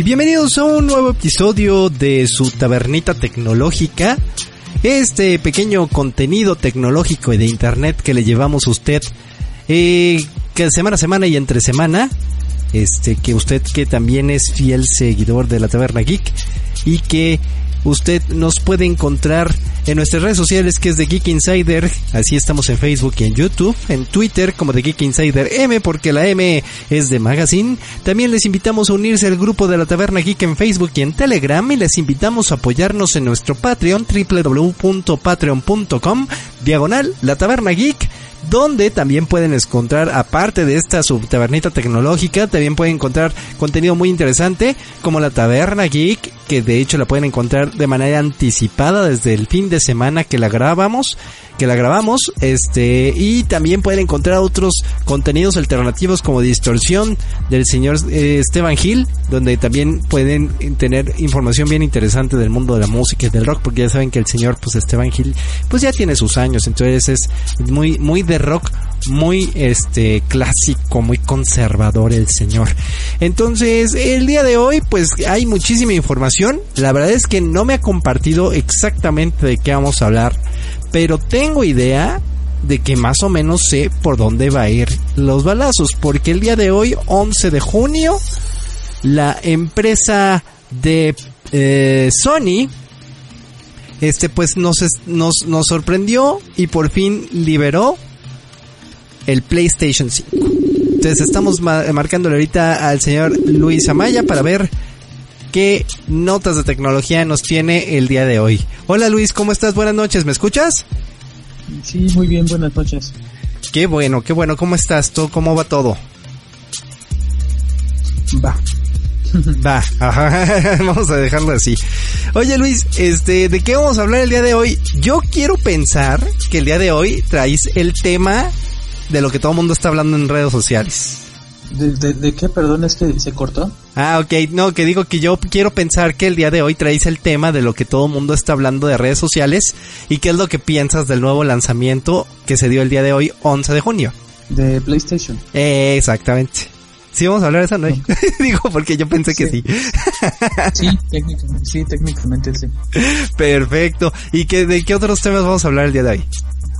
Y bienvenidos a un nuevo episodio de su tabernita tecnológica. Este pequeño contenido tecnológico y de internet que le llevamos a usted eh, que semana a semana y entre semana. Este, que usted que también es fiel seguidor de la Taberna Geek y que usted nos puede encontrar en nuestras redes sociales que es de Geek Insider, así estamos en Facebook y en YouTube, en Twitter como de Geek Insider M porque la M es de Magazine. También les invitamos a unirse al grupo de la Taberna Geek en Facebook y en Telegram y les invitamos a apoyarnos en nuestro Patreon www.patreon.com diagonal la Taberna Geek donde también pueden encontrar, aparte de esta subtabernita tecnológica, también pueden encontrar contenido muy interesante, como la Taberna Geek, que de hecho la pueden encontrar de manera anticipada desde el fin de semana que la grabamos que la grabamos, este, y también pueden encontrar otros contenidos alternativos como Distorsión del señor eh, Esteban Gil, donde también pueden tener información bien interesante del mundo de la música y del rock, porque ya saben que el señor, pues Esteban Gil, pues ya tiene sus años, entonces es muy, muy de rock, muy este clásico, muy conservador el señor. Entonces, el día de hoy, pues hay muchísima información. La verdad es que no me ha compartido exactamente de qué vamos a hablar pero tengo idea de que más o menos sé por dónde va a ir los balazos, porque el día de hoy, 11 de junio, la empresa de eh, Sony, este pues nos, nos, nos sorprendió y por fin liberó el PlayStation 5. Entonces estamos marcándole ahorita al señor Luis Amaya para ver qué notas de tecnología nos tiene el día de hoy. Hola Luis, ¿cómo estás? Buenas noches, ¿me escuchas? Sí, muy bien, buenas noches. Qué bueno, qué bueno, ¿cómo estás? ¿Tú, ¿Cómo va todo? Va. Va, vamos a dejarlo así. Oye Luis, este, ¿de qué vamos a hablar el día de hoy? Yo quiero pensar que el día de hoy traes el tema de lo que todo el mundo está hablando en redes sociales. ¿De, qué? Perdón, es que se cortó. Ah, ok. No, que digo que yo quiero pensar que el día de hoy traes el tema de lo que todo el mundo está hablando de redes sociales y qué es lo que piensas del nuevo lanzamiento que se dio el día de hoy, 11 de junio. De PlayStation. exactamente. Sí, vamos a hablar de eso, ¿no? Digo, porque yo pensé que sí. sí, técnicamente, sí, técnicamente sí. Perfecto. ¿Y qué, de qué otros temas vamos a hablar el día de hoy?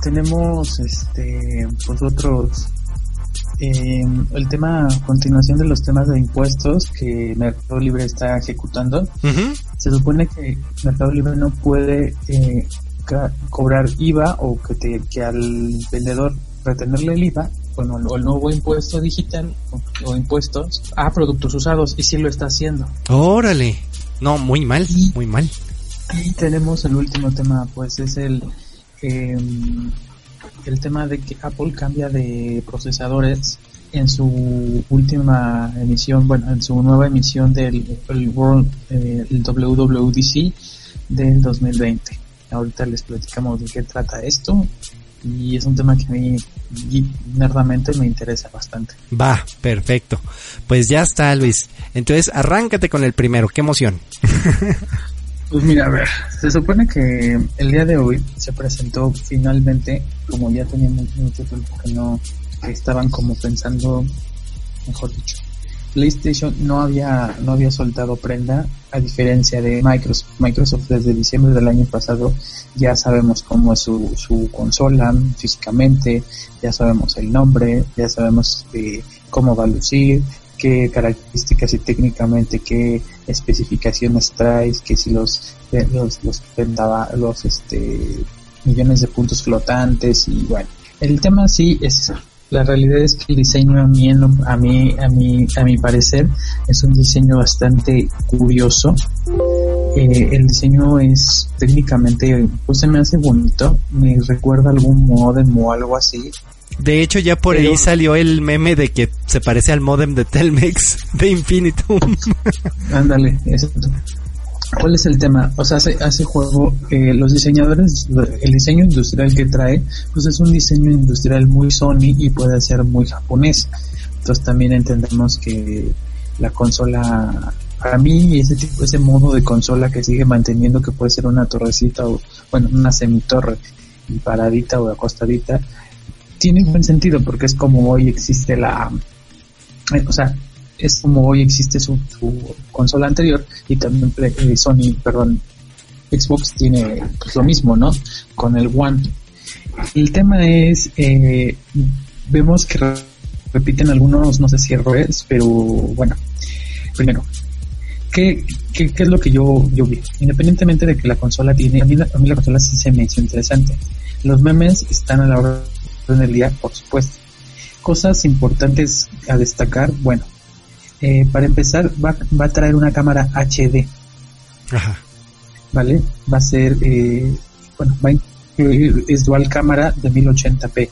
Tenemos, este, pues otros eh, el tema, continuación de los temas de impuestos que Mercado Libre está ejecutando, se supone que Mercado Libre no puede eh, cobrar IVA o que, te, que al vendedor retenerle el IVA, bueno, o el nuevo impuesto digital o, impuestos a productos usados y sí lo está haciendo. Órale, no, muy mal, muy mal. Y tenemos el último tema, pues es el... Eh, el tema de que Apple cambia de procesadores en su última emisión, bueno, en su nueva emisión del World, eh, el WWDC del 2020. Ahorita les platicamos de qué trata esto y es un tema que a mí nerdamente me interesa bastante. Va, perfecto. Pues ya está, Luis. Entonces, arráncate con el primero. Qué emoción. Pues mira, a ver, se supone que el día de hoy se presentó finalmente, como ya teníamos mucho tiempo que no estaban como pensando, mejor dicho, PlayStation no había no había soltado prenda a diferencia de Microsoft. Microsoft desde diciembre del año pasado ya sabemos cómo es su, su consola físicamente, ya sabemos el nombre, ya sabemos eh, cómo va a lucir, qué características y técnicamente qué especificaciones traes, que si los los los, los este millones de puntos flotantes y bueno, el tema sí es la realidad es que el diseño a mí, a mí, a mí, a mi parecer, es un diseño bastante curioso. Eh, el diseño es técnicamente, pues se me hace bonito, me recuerda algún modem o algo así. De hecho, ya por ahí salió el meme de que se parece al modem de Telmex de Infinitum. Ándale, exacto. ¿Cuál es el tema? O sea, hace, hace juego, eh, los diseñadores, el diseño industrial que trae, pues es un diseño industrial muy Sony y puede ser muy japonés. Entonces también entendemos que la consola, para mí ese tipo, ese modo de consola que sigue manteniendo que puede ser una torrecita o, bueno, una semitorre y paradita o acostadita, tiene buen sentido porque es como hoy existe la, eh, o sea, es como hoy existe su, consola anterior y también eh, Sony, perdón, Xbox tiene pues, lo mismo, ¿no? Con el One. El tema es, eh, vemos que repiten algunos, no sé si errores, pero bueno, primero, ¿qué, qué, es lo que yo, yo vi? Independientemente de que la consola tiene, a mí la, a mí la consola sí se me hizo interesante. Los memes están a la hora del día, por supuesto. Cosas importantes a destacar, bueno, eh, para empezar, va, va, a traer una cámara HD. Ajá. ¿Vale? Va a ser, eh, bueno, va a incluir, es dual cámara de 1080p.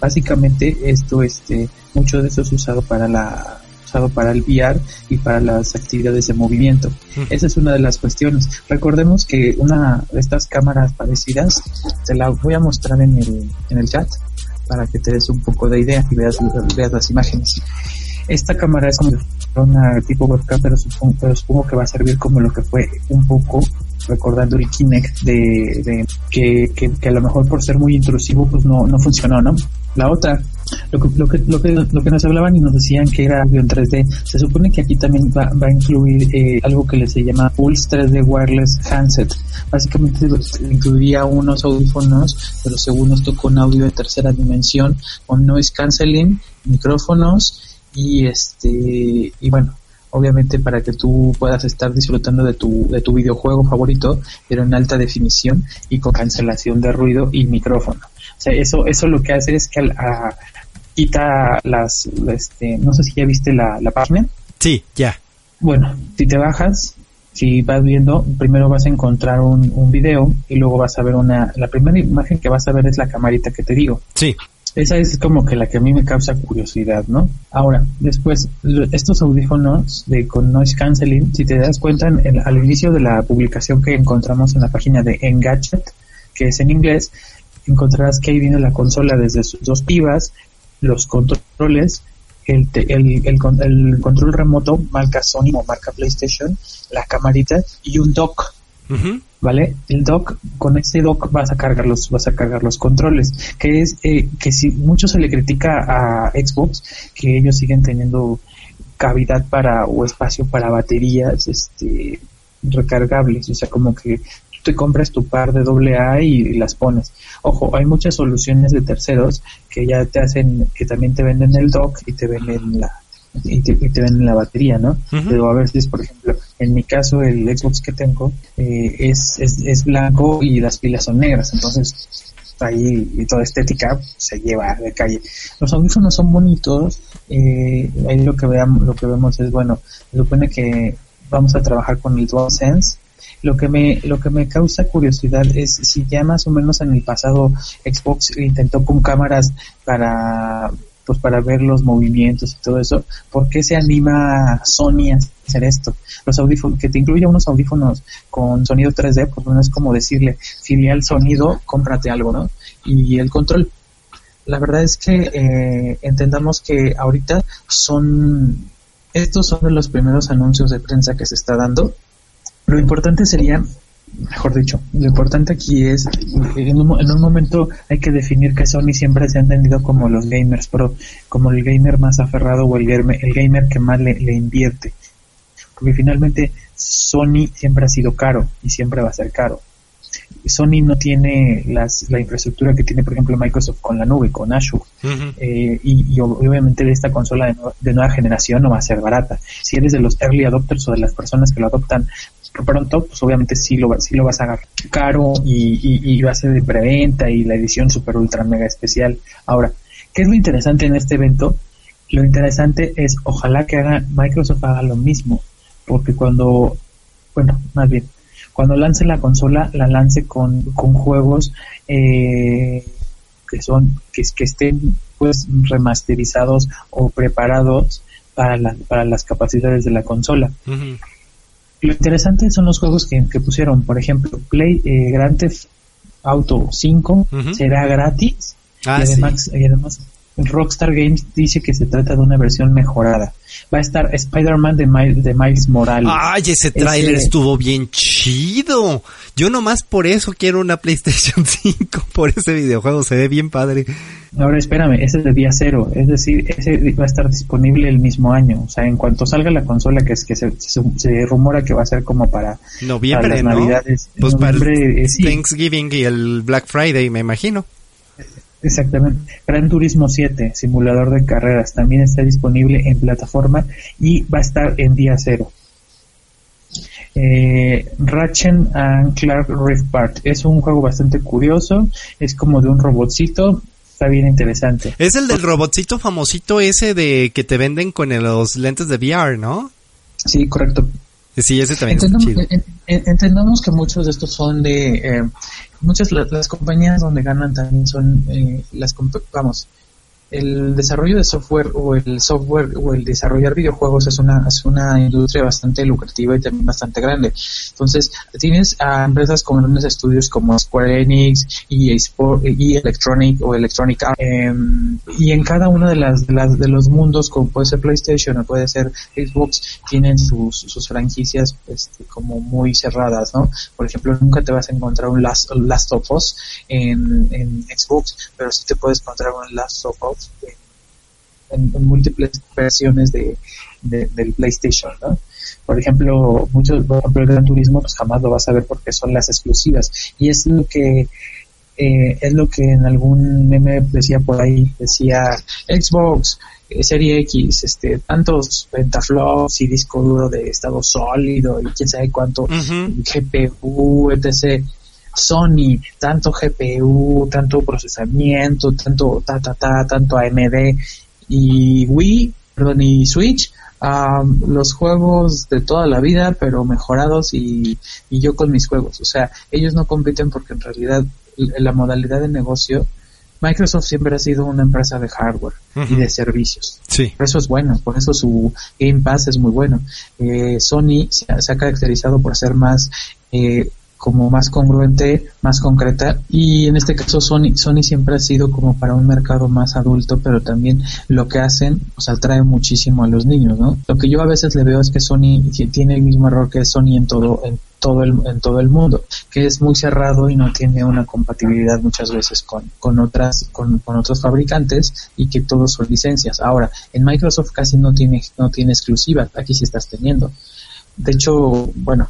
Básicamente, esto, este, mucho de esto es usado para la, usado para el VR y para las actividades de movimiento. Esa es una de las cuestiones. Recordemos que una de estas cámaras parecidas, te la voy a mostrar en el, en el chat para que te des un poco de idea y veas, veas las imágenes. Esta cámara es como una tipo webcam, pero supongo, pero supongo que va a servir como lo que fue un poco recordando el Kinect de, que, que, a lo mejor por ser muy intrusivo pues no, no funcionó, ¿no? La otra, lo que, lo que, lo que, nos hablaban y nos decían que era audio en 3D, se supone que aquí también va, va a incluir eh, algo que se llama Pulse 3D Wireless Handset. Básicamente incluiría unos audífonos, pero según esto con audio de tercera dimensión, con noise canceling, micrófonos y este y bueno obviamente para que tú puedas estar disfrutando de tu de tu videojuego favorito pero en alta definición y con cancelación de ruido y micrófono o sea eso eso lo que hace es que quita las este no sé si ya viste la, la página sí ya bueno si te bajas si vas viendo, primero vas a encontrar un, un video y luego vas a ver una, la primera imagen que vas a ver es la camarita que te digo. Sí. Esa es como que la que a mí me causa curiosidad, ¿no? Ahora, después, estos audífonos de con noise canceling, si te das cuenta, al inicio de la publicación que encontramos en la página de Engadget, que es en inglés, encontrarás que ahí viene la consola desde sus dos pivas, los controles, el, el, el, el control remoto marca Sony o marca PlayStation, la camarita y un dock ¿vale? El dock, con ese dock vas a cargar los, vas a cargar los controles, que es eh, que si mucho se le critica a Xbox, que ellos siguen teniendo cavidad para o espacio para baterías, este, recargables, o sea, como que te compras tu par de AA y, las pones. Ojo, hay muchas soluciones de terceros que ya te hacen, que también te venden el dock y te venden la, y te, ven la batería, ¿no? Pero a veces, por ejemplo, en mi caso el Xbox que tengo eh, es, es, es, blanco y las pilas son negras, entonces ahí y toda estética se lleva de calle. Los audífonos son bonitos, eh, ahí lo que veamos, lo que vemos es bueno, se supone que vamos a trabajar con el DualSense, lo que me lo que me causa curiosidad es si ya más o menos en el pasado Xbox intentó con cámaras para pues para ver los movimientos y todo eso, ¿por qué se anima Sony a hacer esto? Los audífonos, que te incluya unos audífonos con sonido 3D, pues no es como decirle, filial sonido, cómprate algo, ¿no? Y el control. La verdad es que eh, entendamos que ahorita son, estos son los primeros anuncios de prensa que se está dando. Lo importante sería mejor dicho, lo importante aquí es, en un, en un, momento hay que definir que Sony siempre se ha entendido como los gamers pro, como el gamer más aferrado o el gamer, el gamer que más le, le invierte. Porque finalmente Sony siempre ha sido caro y siempre va a ser caro. Sony no tiene las, la infraestructura que tiene, por ejemplo, Microsoft con la nube, con Azure. Eh, y, obviamente esta consola de, nueva generación no va a ser barata. Si eres de los early adopters o de las personas que lo adoptan pronto, pues obviamente sí lo, sí lo vas a agarrar caro y, y va a ser de preventa y la edición super ultra mega especial. Ahora, ¿qué es lo interesante en este evento? Lo interesante es, ojalá que haga Microsoft haga lo mismo, porque cuando, bueno, más bien, cuando lance la consola, la lance con, con juegos eh, que son, que, que estén pues remasterizados o preparados para, la, para las capacidades de la consola. Lo interesante son los juegos que, pusieron, por ejemplo, Play eh, Grand Theft Auto 5 será gratis ah, y, además, y además Rockstar Games dice que se trata de una versión mejorada. Va a estar Spider-Man de, Miles Morales. Ay, ese tráiler estuvo bien chido. Yo nomás por eso quiero una PlayStation 5, por ese videojuego, se ve bien padre. Ahora espérame, ese es de día cero, es decir, ese va a estar disponible el mismo año. O sea, en cuanto salga la consola, que es que se, rumora que va a ser como para noviembre, Navidades. Pues para eh, Thanksgiving y el Black Friday, me imagino. Exactamente. Gran Turismo 7, simulador de carreras, también está disponible en plataforma y va a estar en día cero. Eh, Ratchet and Clark Rift Part es un juego bastante curioso, es como de un robotcito, está bien interesante. Es el del robotcito famosito ese de que te venden con los lentes de VR, ¿no? Sí, correcto. Sí, ese también está chido. entendamos que muchos de estos son de eh, muchas las, compañías donde ganan también son eh, las vamos el desarrollo de software o el software o el desarrollar videojuegos es una es una industria bastante lucrativa y también bastante grande. Entonces, tienes a empresas con grandes estudios como Square Enix y y Electronic o Electronic Arts, em, y en cada una de las, de las de los mundos como puede ser PlayStation o puede ser Xbox tienen sus, sus franquicias este, como muy cerradas, ¿no? Por ejemplo, nunca te vas a encontrar un Last, Last of Us en, en Xbox, pero sí te puedes encontrar un Last of Us en, múltiples versiones de, del PlayStation, ¿no? Por ejemplo, muchos, por ejemplo, el Gran Turismo, pues jamás lo vas a ver porque son las exclusivas. Y es lo que, eh, es lo que en algún meme decía por ahí, decía Xbox, eh, Serie X, este, tantos pentaflops y disco duro de estado sólido y quién sabe cuánto, GPU, etc. Sony, tanto GPU, tanto procesamiento, tanto ta ta ta, tanto AMD y Wii, perdón, y Switch, los juegos de toda la vida, pero mejorados y, y yo con mis juegos. O sea, ellos no compiten porque en realidad la modalidad de negocio Microsoft siempre ha sido una empresa de hardware y de servicios. Sí. Por eso es bueno, por eso su Game Pass es muy bueno. Eh, Sony se ha, caracterizado por ser más eh, como más congruente, más concreta y en este caso Sony, Sony siempre ha sido como para un mercado más adulto, pero también lo que hacen pues atrae muchísimo a los niños, ¿no? Lo que yo a veces le veo es que Sony tiene el mismo error que Sony en todo en todo el en todo el mundo, que es muy cerrado y no tiene una compatibilidad muchas veces con con otras con, con otros fabricantes y que todos son licencias. Ahora, en Microsoft casi no tiene no tiene exclusiva, aquí sí estás teniendo. De hecho, bueno,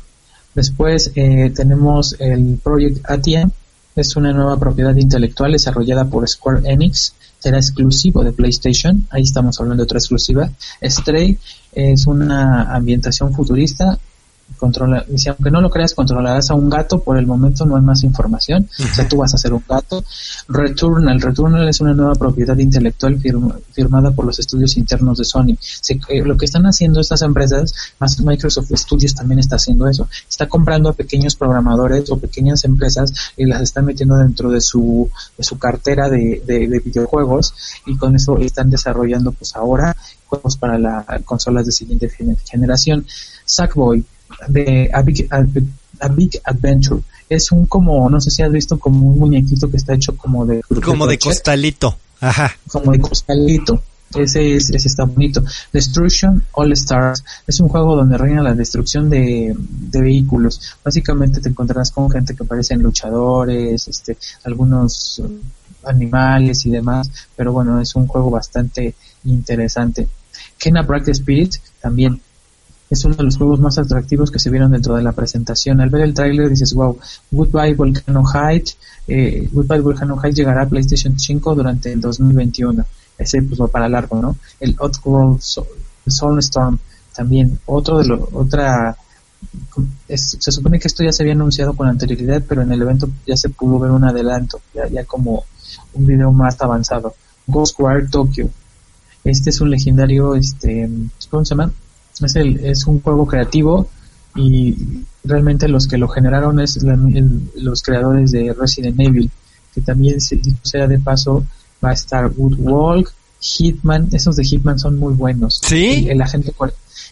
Después eh, tenemos el Project Atia, es una nueva propiedad intelectual desarrollada por Square Enix, será exclusivo de PlayStation, ahí estamos hablando de otra exclusiva. Stray es una ambientación futurista controla, dice, aunque no lo creas, controlarás a un gato, por el momento no hay más información, o sea, tú vas a ser un gato. Returnal, Returnal es una nueva propiedad intelectual firmada por los estudios internos de Sony. Eh, lo que están haciendo estas empresas, más Microsoft Studios también está haciendo eso, está comprando a pequeños programadores o pequeñas empresas y las está metiendo dentro de su, de su cartera de, de, videojuegos y con eso están desarrollando pues ahora juegos para las consolas de siguiente generación. Sackboy de A Big, A Big, Adventure. Es un como, no sé si has visto como un muñequito que está hecho como de... Como de, costalito. Ajá. Como de costalito. Ese, es, ese está bonito. Destruction All Stars es un juego donde reina la destrucción de, de, vehículos. Básicamente te encontrarás con gente que parecen luchadores, este, algunos animales y demás, pero bueno, es un juego bastante interesante. Kena Bright Spirit también es uno de los juegos más atractivos que se vieron dentro de la presentación. Al ver el tráiler dices, wow, Goodbye Volcano Heights, eh, Goodbye Volcano Heights llegará a PlayStation 5 durante el 2021. Ese pues va para largo, ¿no? El Outworld Soulstorm también, otro de los, otra se supone que esto ya se había anunciado con anterioridad, pero en el evento ya se pudo ver un adelanto, ya, ya como un video más avanzado. Ghostwire Tokyo. Este es un legendario, este, ¿cómo se llama? Es, el, es un juego creativo y realmente los que lo generaron es los creadores de Resident Evil, que también, sea de paso, va a estar Woodwalk, Hitman, esos de Hitman son muy buenos. Sí. El, agente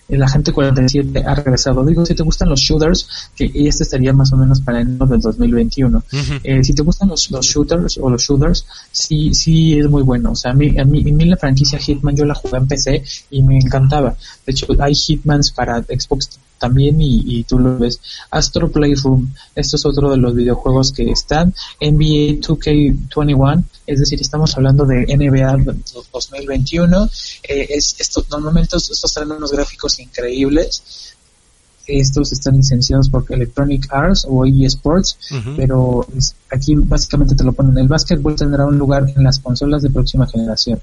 el agente 47 ha regresado. Digo, si te gustan los shooters, que este estaría más o menos para enero del 2021. eh, si te gustan los, los, shooters o los shooters, sí, sí es muy bueno. O sea, a mí, a mí, a mí la franquicia Hitman yo la jugué en PC y me encantaba. De hecho, hay Hitmans para Xbox también y, y, tú lo ves. Astro Playroom, esto es otro de los videojuegos que están. NBA 2K21, es decir, estamos hablando de NBA 2021. Eh, es, esto, normalmente estos traen unos gráficos increíbles. Estos están licenciados por Electronic Arts o EA Sports, pero aquí básicamente te lo ponen. El básquetbol tendrá un lugar en las consolas de próxima generación.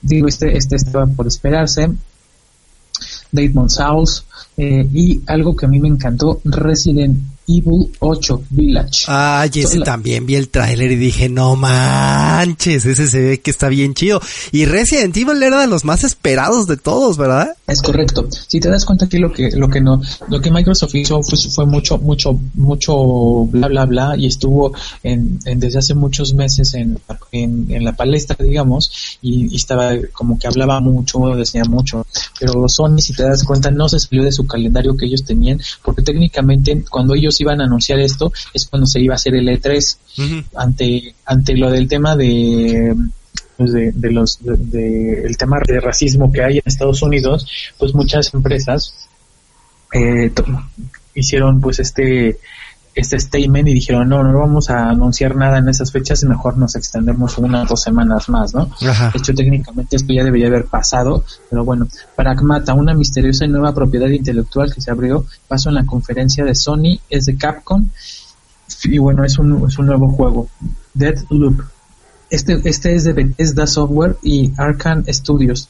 Digo, este, este estaba por esperarse. Damon Souls, eh, y algo que a mí me encantó, Resident Evil 8 Village. Ah, y ese también vi el tráiler y dije, no manches, ese se ve que está bien chido. Y Resident Evil era de los más esperados de todos, ¿verdad? Es correcto. Si te das cuenta aquí lo que, lo que no, lo que Microsoft hizo fue, fue mucho, mucho, mucho bla bla bla y estuvo en, en desde hace muchos meses en, en, en la palestra, digamos, y, y, estaba como que hablaba mucho, decía mucho. Pero Sony, si te das cuenta, no se salió de su calendario que ellos tenían, porque técnicamente cuando ellos iban a anunciar esto es cuando se iba a hacer el E3 ante ante lo del tema de pues de, de, los de, el tema de racismo que hay en Estados Unidos pues muchas empresas eh, hicieron pues este este statement y dijeron no, no vamos a anunciar nada en esas fechas y mejor nos extendemos unas dos semanas más, ¿no? Ajá. De hecho, técnicamente esto ya debería haber pasado, pero bueno, Pragmata, una misteriosa y nueva propiedad intelectual que se abrió, pasó en la conferencia de Sony, es de Capcom y bueno, es un, es un nuevo juego, Dead Loop. Este, este es de Bethesda Software y Arcan Studios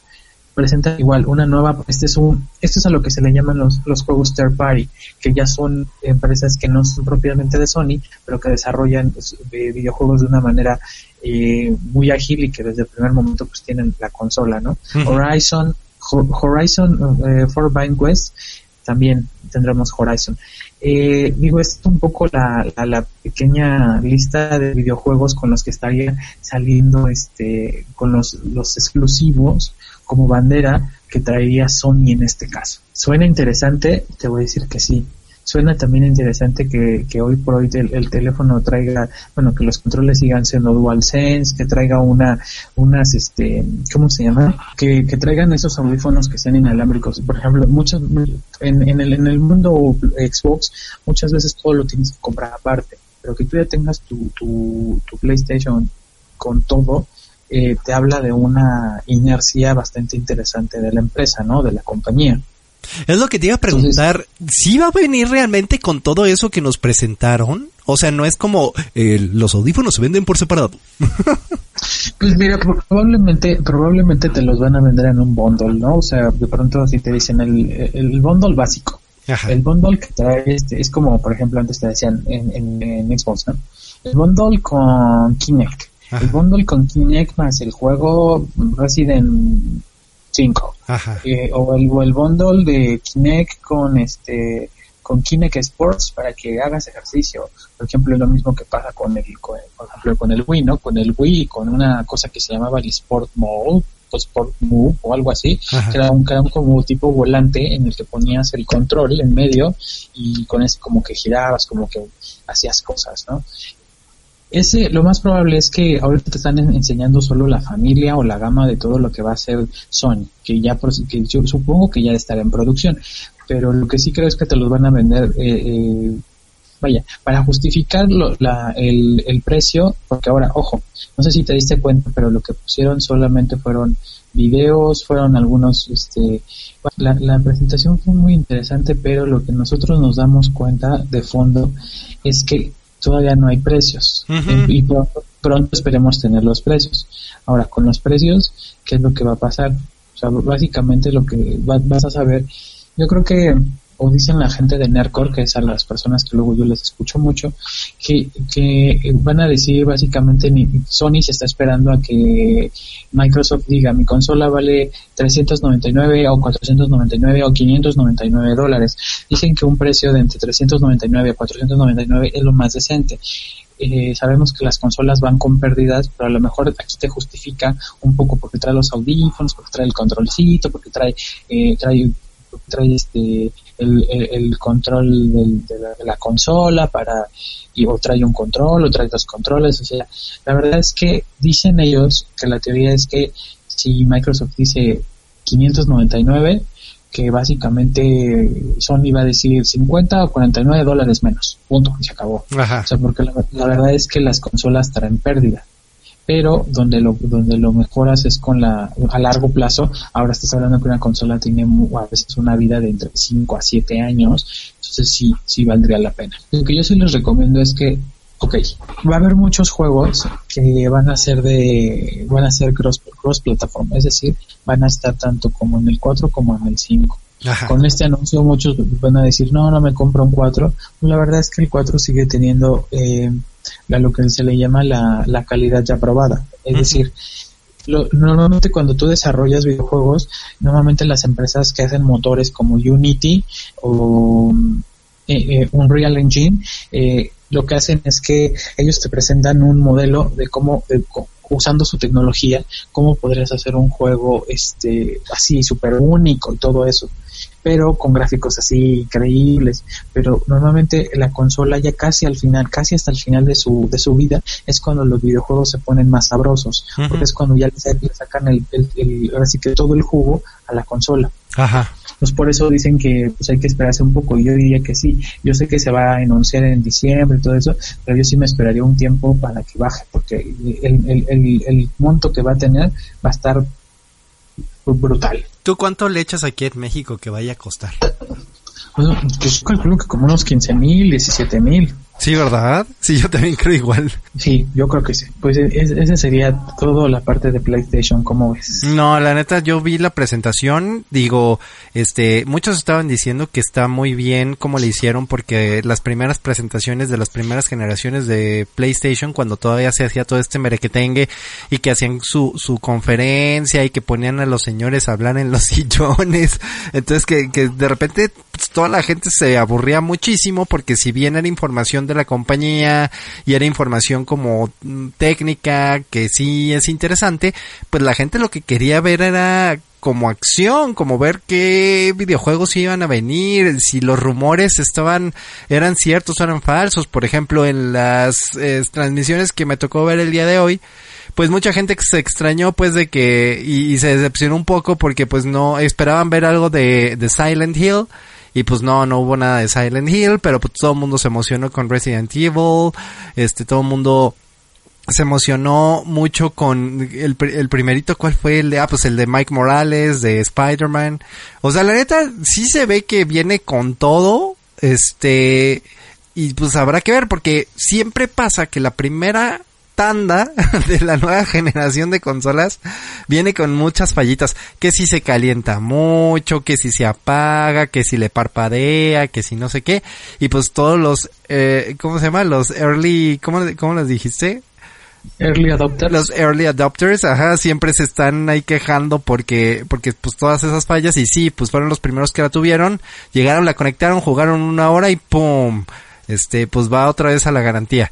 presenta igual una nueva este es un esto es a lo que se le llaman los, los juegos third party que ya son empresas que no son propiamente de Sony pero que desarrollan pues, videojuegos de una manera eh, muy ágil y que desde el primer momento pues tienen la consola no uh -huh. Horizon Horizon eh, Forbidden West también tendremos Horizon. Eh, digo, esto es un poco la, la, la, pequeña lista de videojuegos con los que estaría saliendo este con los, los exclusivos como bandera que traería Sony en este caso. Suena interesante, te voy a decir que sí. Suena también interesante que, que hoy por hoy el, el, teléfono traiga, bueno, que los controles sigan siendo DualSense, que traiga una, unas, este, ¿cómo se llama? Que, que traigan esos audífonos que sean inalámbricos. Por ejemplo, muchos, en, en, el, en el mundo Xbox, muchas veces todo lo tienes que comprar aparte, pero que tú ya tengas tu, tu, tu PlayStation con todo, eh, te habla de una inercia bastante interesante de la empresa, ¿no? De la compañía. Es lo que te iba a preguntar, ¿si ¿sí va a venir realmente con todo eso que nos presentaron? O sea, no es como eh, los audífonos se venden por separado. pues mira, probablemente probablemente te los van a vender en un bundle, ¿no? O sea, de pronto así te dicen el, el bundle básico. Ajá. El bundle que trae este, es como, por ejemplo, antes te decían en, en, en Xbox, ¿no? El bundle con Kinect. Ajá. El bundle con Kinect más el juego Resident 5. Eh, o, el, o el bundle de Kinect con este con Kinect Sports para que hagas ejercicio. Por ejemplo, es lo mismo que pasa con el, con, por ejemplo, con el Wii, ¿no? Con el Wii con una cosa que se llamaba el Sport Mode o Sport Move o algo así, que era, un, era un como tipo volante en el que ponías el control en medio y con ese como que girabas, como que hacías cosas, ¿no? Ese lo más probable es que ahorita te están enseñando solo la familia o la gama de todo lo que va a ser Sony, que ya que yo supongo que ya estará en producción, pero lo que sí creo es que te los van a vender eh, eh, vaya, para justificar lo, la, el, el precio, porque ahora, ojo, no sé si te diste cuenta, pero lo que pusieron solamente fueron videos, fueron algunos, este, la, la presentación fue muy interesante, pero lo que nosotros nos damos cuenta de fondo es que todavía no hay precios y pronto, pronto, esperemos tener los precios. Ahora, con los precios, ¿qué es lo que va a pasar? O sea, básicamente lo que vas a saber, yo creo que o dicen la gente de Nercor, que es a las personas que luego yo les escucho mucho, que, que van a decir básicamente Sony se está esperando a que Microsoft diga mi consola vale 399 o 499 o 599 dólares. Dicen que un precio de entre 399 a 499 es lo más decente. Eh, sabemos que las consolas van con pérdidas, pero a lo mejor aquí te justifica un poco porque trae los audífonos, porque trae el controlcito, porque trae, eh, trae, trae este, el, el, control del, de, la, consola para y o trae un control o trae dos controles o sea la verdad es que dicen ellos que la teoría es que si Microsoft dice 599 que básicamente Sony va a decir 50 o 49 dólares menos punto y se acabó. O sea porque la verdad es que las consolas traen pérdida pero donde lo donde lo mejoras es con la a largo plazo. Ahora estás hablando que una consola tiene a veces una vida de entre 5 a 7 años entonces sí sí valdría la pena. Lo que yo sí les recomiendo es que ok va a haber muchos juegos que van a ser de van a ser cross cross plataforma es decir van a estar tanto como en el 4 como en el 5 Con este anuncio muchos van a decir, no, no me compro un 4. La verdad es que el 4 sigue teniendo eh, a lo que se le llama la, la calidad ya probada. Es decir, normalmente cuando tú desarrollas videojuegos, normalmente las empresas que hacen motores como Unity o eh, eh, Unreal Engine, eh, lo que hacen es que ellos te presentan un modelo de cómo, usando su tecnología, cómo podrías hacer un juego este así súper único y todo eso pero con gráficos así increíbles. Pero normalmente la consola ya casi al final, casi hasta el final de su, de su vida, es cuando los videojuegos se ponen más sabrosos, porque es cuando ya le sacan el, el, ahora sí que todo el jugo a la consola. Ajá. Pues por eso dicen que pues hay que esperarse un poco. Yo diría que sí. Yo sé que se va a anunciar en diciembre y todo eso, pero yo sí me esperaría un tiempo para que baje, porque el, el, el, el monto que va a tener va a estar brutal. ¿Tú cuánto le echas aquí en México que vaya a costar? Bueno, yo calculo que como unos 15 mil, 17 mil. Sí, ¿verdad? Sí, yo también creo igual. Sí, yo creo que sí. Pues esa sería toda la parte de PlayStation, ¿cómo ves? No, la neta, yo vi la presentación, digo, este, muchos estaban diciendo que está muy bien como le hicieron porque las primeras presentaciones de las primeras generaciones de PlayStation, cuando todavía se hacía todo este merequetengue y que hacían su, su conferencia y que ponían a los señores a hablar en los sillones, entonces que, que de repente pues, toda la gente se aburría muchísimo porque si bien era información de la compañía y era información como mm, técnica que sí es interesante, pues la gente lo que quería ver era como acción, como ver qué videojuegos iban a venir, si los rumores estaban, eran ciertos o eran falsos. Por ejemplo, en las eh, transmisiones que me tocó ver el día de hoy, pues mucha gente se extrañó pues de que, y, se decepcionó un poco porque pues no esperaban ver algo de Silent Hill y pues no, no hubo nada de Silent Hill, pero pues todo el mundo se emocionó con Resident Evil, este, todo el mundo se emocionó mucho con el, primerito, ¿cuál fue? El de, ah, pues el de Mike Morales, de Spider-Man. O sea, la neta, sí se ve que viene con todo, este, y pues habrá que ver, porque siempre pasa que la primera tanda de la nueva generación de consolas viene con muchas fallitas, que si se calienta mucho, que si se apaga, que si le parpadea, que si no sé qué, y pues todos los, eh, ¿cómo se llama? Los early, ¿cómo, cómo los dijiste? Early adopters. Los early adopters, ajá, siempre se están ahí quejando porque, porque pues todas esas fallas y sí, pues fueron los primeros que la tuvieron, llegaron, la conectaron, jugaron una hora y pum, este, pues va otra vez a la garantía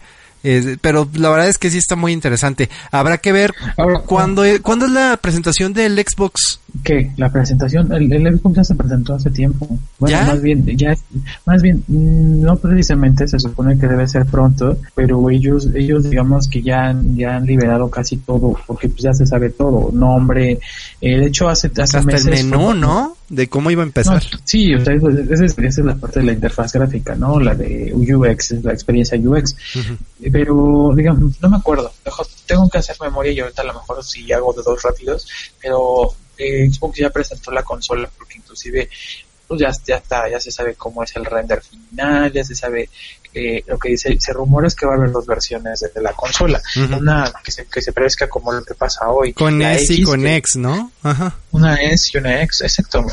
pero la verdad es que sí está muy interesante. Habrá que ver cuándo, es, cuándo es la presentación del Xbox. ¿Qué? La presentación, el, Xbox ya se presentó hace tiempo. Bueno, más bien, ya, más bien, mm, no precisamente se supone que debe ser pronto, pero ellos, ellos digamos que ya, ya han liberado casi todo, porque pues ya se sabe todo, nombre, el hecho hace, hace Hasta el menú, ¿no? De cómo iba a empezar. sí, o sea, esa, es la parte de la interfaz gráfica, ¿no? La de UX, la experiencia UX. Pero, digamos, no me acuerdo. tengo que hacer memoria y ahorita a lo mejor sí hago de dos rápidos, pero eh, Xbox ya presentó la consola porque inclusive pues ya, ya está, ya se sabe cómo es el render final, ya se sabe eh, lo que dice, se rumora es que va a haber dos versiones de, la consola, una que se, que se parezca como lo que pasa hoy. Con S y con X, ¿no? Ajá. Una S y una X, exacto.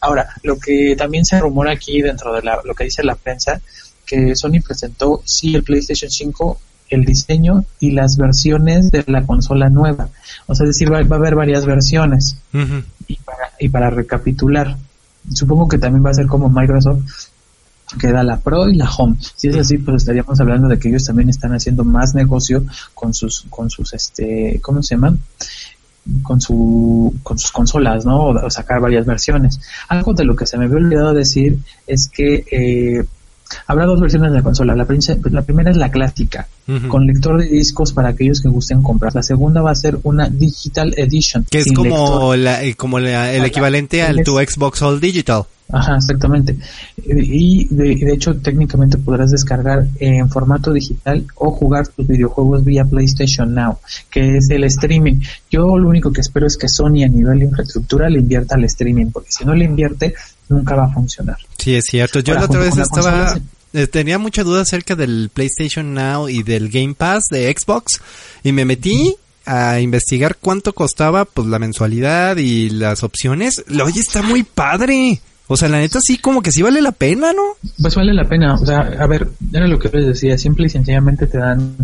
ahora, lo que también se rumora aquí dentro de la, lo que dice la prensa, que Sony presentó sí el PlayStation 5 el diseño y las versiones de la consola nueva. O sea, es decir, va, a haber varias versiones. y, para, y para recapitular, supongo que también va a ser como Microsoft, que da la Pro y la Home. Si es así, pues estaríamos hablando de que ellos también están haciendo más negocio con sus, con sus, este, ¿cómo se llaman? con su con sus consolas, ¿no? O, sacar varias versiones. Algo de lo que se me había olvidado decir es que eh, Habrá dos versiones de la consola. La, la primera es la clásica, con lector de discos para aquellos que gusten comprar. La segunda va a ser una Digital Edition. Que es como, la, eh, como el equivalente al tu Xbox All Digital. Ajá, exactamente. Y de, de, hecho, técnicamente podrás descargar en formato digital o jugar tus videojuegos vía PlayStation Now, que es el streaming. Yo lo único que espero es que Sony a nivel de infraestructura le invierta al streaming, porque si no le invierte, nunca va a funcionar. Sí, es cierto. Yo la otra vez estaba... Eh, tenía mucha duda acerca del PlayStation Now y del Game Pass de Xbox y me metí a investigar cuánto costaba pues la mensualidad y las opciones. Oye, está muy padre. O sea, la neta sí como que sí vale la pena, ¿no? Pues vale la pena. O sea, a ver, era lo que les decía, simple y sencillamente te dan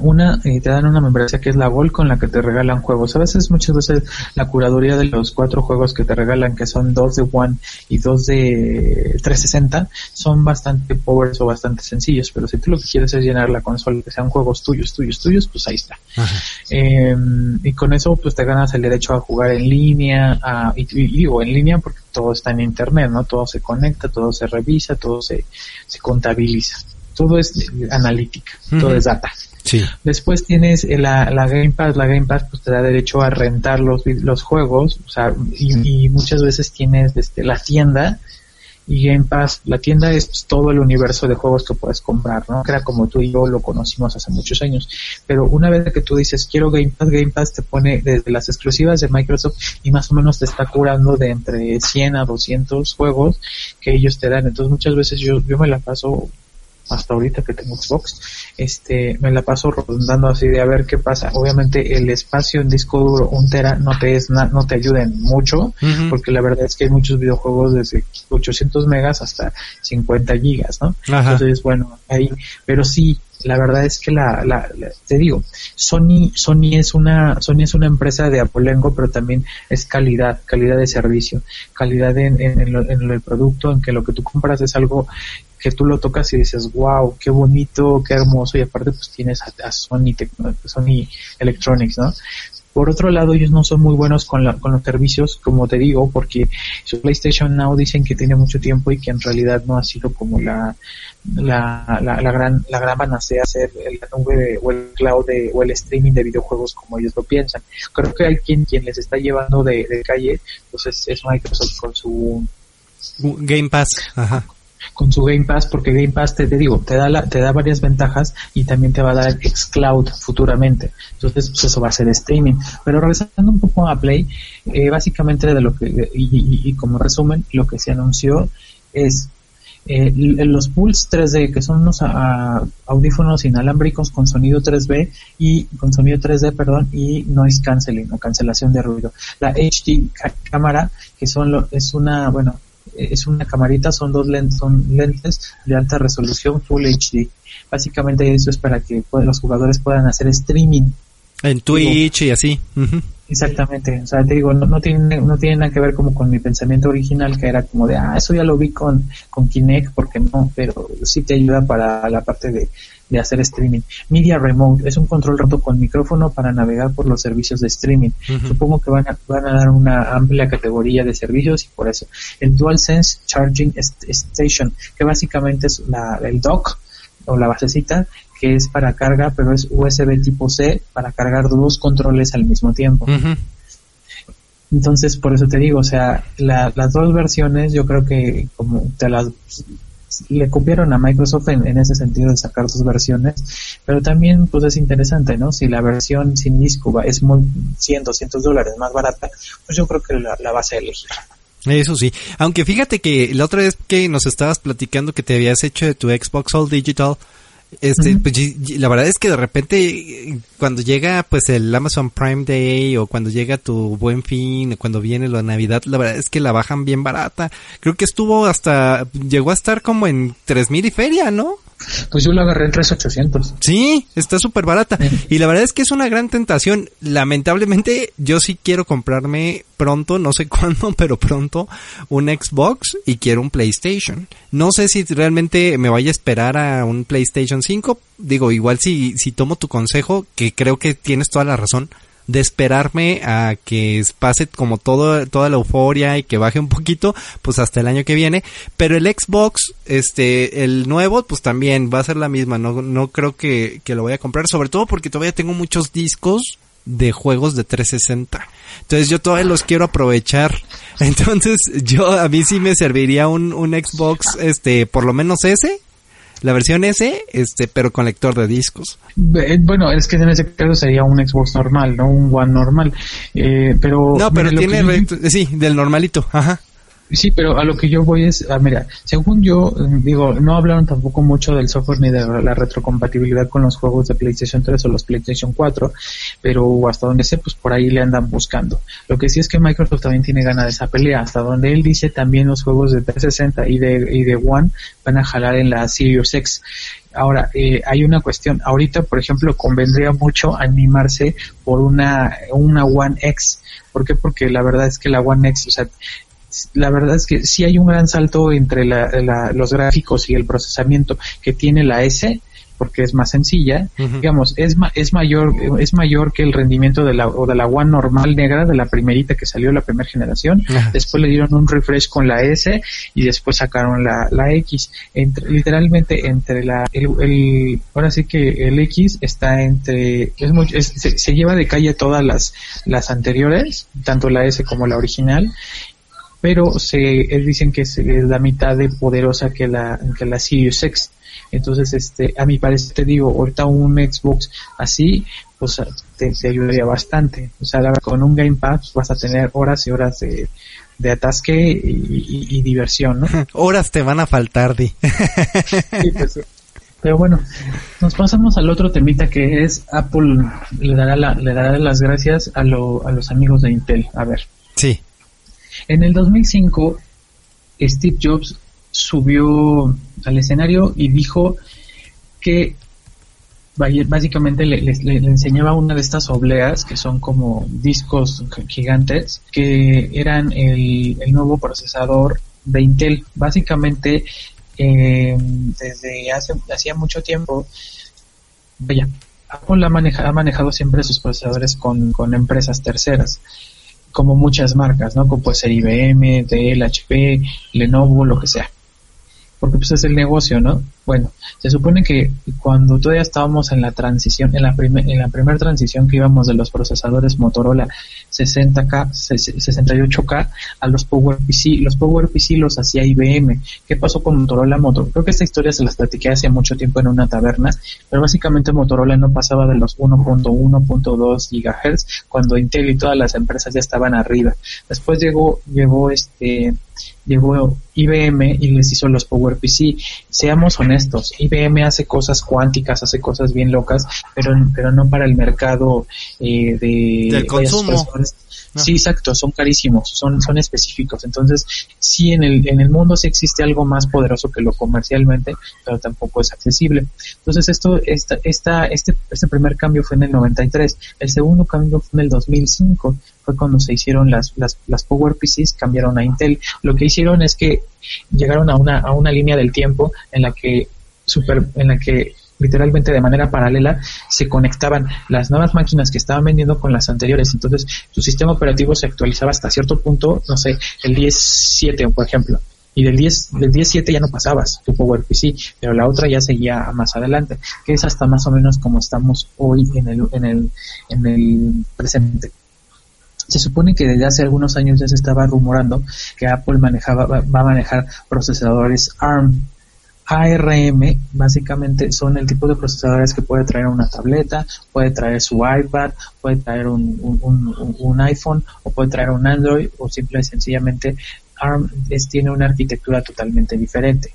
una eh, te dan una membresía que es la Gold con la que te regalan juegos. A veces, muchas veces, la curaduría de los cuatro juegos que te regalan, que son dos de One y dos de 360, son bastante pobres o bastante sencillos. Pero si tú lo que quieres es llenar la consola, que sean juegos tuyos, tuyos, tuyos, pues ahí está. Eh, y con eso, pues te ganas el derecho a jugar en línea, a, y, digo en línea porque todo está en internet, ¿no? Todo se conecta, todo se revisa, todo se, se contabiliza. Todo es analítica, todo es data. Después tienes la, la Game Pass, la Game Pass pues te da derecho a rentar los, los juegos, o sea, y, muchas veces tienes este, la tienda y Game Pass, la tienda es pues, todo el universo de juegos que puedes comprar, ¿no? Que era como tú y yo lo conocimos hace muchos años. Pero una vez que tú dices quiero Game Pass, Game Pass te pone desde las exclusivas de Microsoft y más o menos te está curando de entre 100 a 200 juegos que ellos te dan. Entonces muchas veces yo, yo me la paso hasta ahorita que tengo Xbox, este, me la paso rondando así de a ver qué pasa. Obviamente el espacio en disco duro, un tera, no te es no te ayuden mucho, porque la verdad es que hay muchos videojuegos desde 800 megas hasta 50 gigas, ¿no? Entonces, bueno, ahí, pero sí, la verdad es que la, la, te digo, Sony, Sony es una, Sony es una empresa de Apolengo, pero también es calidad, calidad de servicio, calidad en, en, en, el producto, en que lo que tú compras es algo que tú lo tocas y dices, wow, qué bonito, qué hermoso, y aparte pues tienes a, Sony, Sony Electronics, ¿no? Por otro lado, ellos no son muy buenos con, con los servicios, como te digo, porque su PlayStation Now dicen que tiene mucho tiempo y que en realidad no ha sido como la, la, la, gran, la gran panacea hacer la nube o el cloud o el streaming de videojuegos como ellos lo piensan. Creo que hay quien, quien les está llevando de, de calle, pues es, es Microsoft con su Game Pass. Ajá con su Game Pass, porque Game Pass te, digo, te da la, te da varias ventajas y también te va a dar xCloud futuramente. Entonces, pues eso va a ser streaming. Pero regresando un poco a Play, eh, básicamente de lo que, y, como resumen, lo que se anunció es eh, los Pulse 3D, que son unos audífonos inalámbricos con sonido 3D y con sonido 3D, perdón, y noise canceling o cancelación de ruido. La HD cámara, que son lo, es una, bueno, es una camarita, son dos lentes, son lentes de alta resolución Full HD. Básicamente eso es para que los jugadores puedan hacer streaming. En Twitch y así. Exactamente, o sea, te digo, no, tiene, no tiene nada que ver como con mi pensamiento original, que era como de, ah, eso ya lo vi con, con Kinect, porque no, pero sí te ayuda para la parte de, de hacer streaming. Media Remote es un control roto con micrófono para navegar por los servicios de streaming. Supongo que van a, van a dar una amplia categoría de servicios y por eso. El DualSense Charging Station, que básicamente es la, el dock o la basecita que es para carga, pero es USB tipo C para cargar dos controles al mismo tiempo. Entonces, por eso te digo, o sea, las dos versiones yo creo que como te las le copiaron a Microsoft en, ese sentido de sacar dos versiones, pero también pues es interesante, ¿no? Si la versión sin disco es muy 100, 200 dólares más barata, pues yo creo que la, la vas a elegir. Eso sí, aunque fíjate que la otra vez que nos estabas platicando que te habías hecho de tu Xbox All Digital, este, pues, la verdad es que de repente cuando llega pues el Amazon Prime Day o cuando llega tu Buen Fin o cuando viene la Navidad, la verdad es que la bajan bien barata. Creo que estuvo hasta llegó a estar como en tres mil y feria, ¿no? Pues yo lo agarré en 3800. Sí, está súper barata. Y la verdad es que es una gran tentación. Lamentablemente, yo sí quiero comprarme pronto, no sé cuándo, pero pronto, un Xbox y quiero un PlayStation. No sé si realmente me vaya a esperar a un PlayStation 5. Digo, igual si, si tomo tu consejo, que creo que tienes toda la razón de esperarme a que pase como todo, toda la euforia y que baje un poquito, pues hasta el año que viene. Pero el Xbox, este, el nuevo, pues también va a ser la misma. No, no creo que, que lo voy a comprar, sobre todo porque todavía tengo muchos discos de juegos de 360. Entonces yo todavía los quiero aprovechar. Entonces yo, a mí sí me serviría un, un Xbox, este, por lo menos ese, la versión S, este, pero con lector de discos. Eh, bueno, es que en ese caso sería un Xbox normal, no un One normal. Eh, pero no, pero tiene, sí, del normalito, ajá. Sí, pero a lo que yo voy es, ah, mira, según yo, digo, no hablaron tampoco mucho del software ni de la retrocompatibilidad con los juegos de PlayStation 3 o los PlayStation 4, pero hasta donde sé, pues por ahí le andan buscando. Lo que sí es que Microsoft también tiene ganas de esa pelea, hasta donde él dice también los juegos de 360 y de, y de One van a jalar en la Series X. Ahora, eh, hay una cuestión. Ahorita, por ejemplo, convendría mucho animarse por una, una One X. ¿Por qué? Porque la verdad es que la One X, o sea, la verdad es que sí hay un gran salto entre los gráficos y el procesamiento que tiene la S porque es más sencilla, digamos, es, es mayor es mayor que el rendimiento de la o de la One normal negra de la primerita que salió la primera generación, después le dieron un refresh con la S y después sacaron la, la X, entre, literalmente entre la el, ahora sí que el X está entre es, se, lleva de calle todas las las anteriores, tanto la S como la original pero se dicen que es, la mitad de poderosa que la que la Series X. Entonces, este, a mi parecer te digo, ahorita un Xbox así, pues te, ayudaría bastante. O sea, con un Game Pass vas a tener horas y horas de, de atasque y, diversión, ¿no? Horas te van a faltar, Di. Pues, pero bueno, nos pasamos al otro temita que es Apple le dará, la, le dará las gracias a, lo, a los amigos de Intel. A ver. Sí. En el 2005, Steve Jobs subió al escenario y dijo que básicamente le, enseñaba una de estas obleas que son como discos gigantes que eran el, nuevo procesador de Intel. Básicamente, eh, desde hace hacía mucho tiempo, Apple ha, ha manejado siempre sus procesadores con, con empresas terceras como muchas marcas, ¿no? Como puede ser IBM, Dell, HP, Lenovo, lo que sea porque pues es el negocio, ¿no? Bueno, se supone que cuando todavía estábamos en la transición, en la, en la primera transición que íbamos de los procesadores Motorola 60K, 68K a los PowerPC, los PowerPC los hacía IBM. ¿Qué pasó con Motorola? Motor Creo que esta historia se las platiqué hace mucho tiempo en una taberna, pero básicamente Motorola no pasaba de los 1.1.2 GHz cuando Intel y todas las empresas ya estaban arriba. Después llegó, llegó este, llegó IBM y les hizo los PowerPC. Seamos honestos, IBM hace cosas cuánticas, hace cosas bien locas, pero, pero no para el mercado eh, de... Del consumo. Sí, exacto, son carísimos, son, son específicos. Entonces, sí, en el, en el mundo sí existe algo más poderoso que lo comercialmente, pero tampoco es accesible. Entonces, esto, esta, esta, este, este primer cambio fue en el 93. El segundo cambio fue en el 2005 fue cuando se hicieron las, las, las PowerPCs, cambiaron a Intel. Lo que hicieron es que llegaron a una, a una línea del tiempo en la que super, en la que literalmente de manera paralela se conectaban las nuevas máquinas que estaban vendiendo con las anteriores. Entonces, su sistema operativo se actualizaba hasta cierto punto, no sé, el 10.7, por ejemplo. Y del 10, del 10.7 ya no pasabas tu PowerPC, pero la otra ya seguía más adelante, que es hasta más o menos como estamos hoy en el, en el, en el presente. Se supone que desde hace algunos años ya se estaba rumorando que Apple manejaba, va a manejar procesadores ARM. ARM básicamente son el tipo de procesadores que puede traer una tableta, puede traer su iPad, puede traer un, un, iPhone o puede traer un Android o simple y sencillamente ARM es, tiene una arquitectura totalmente diferente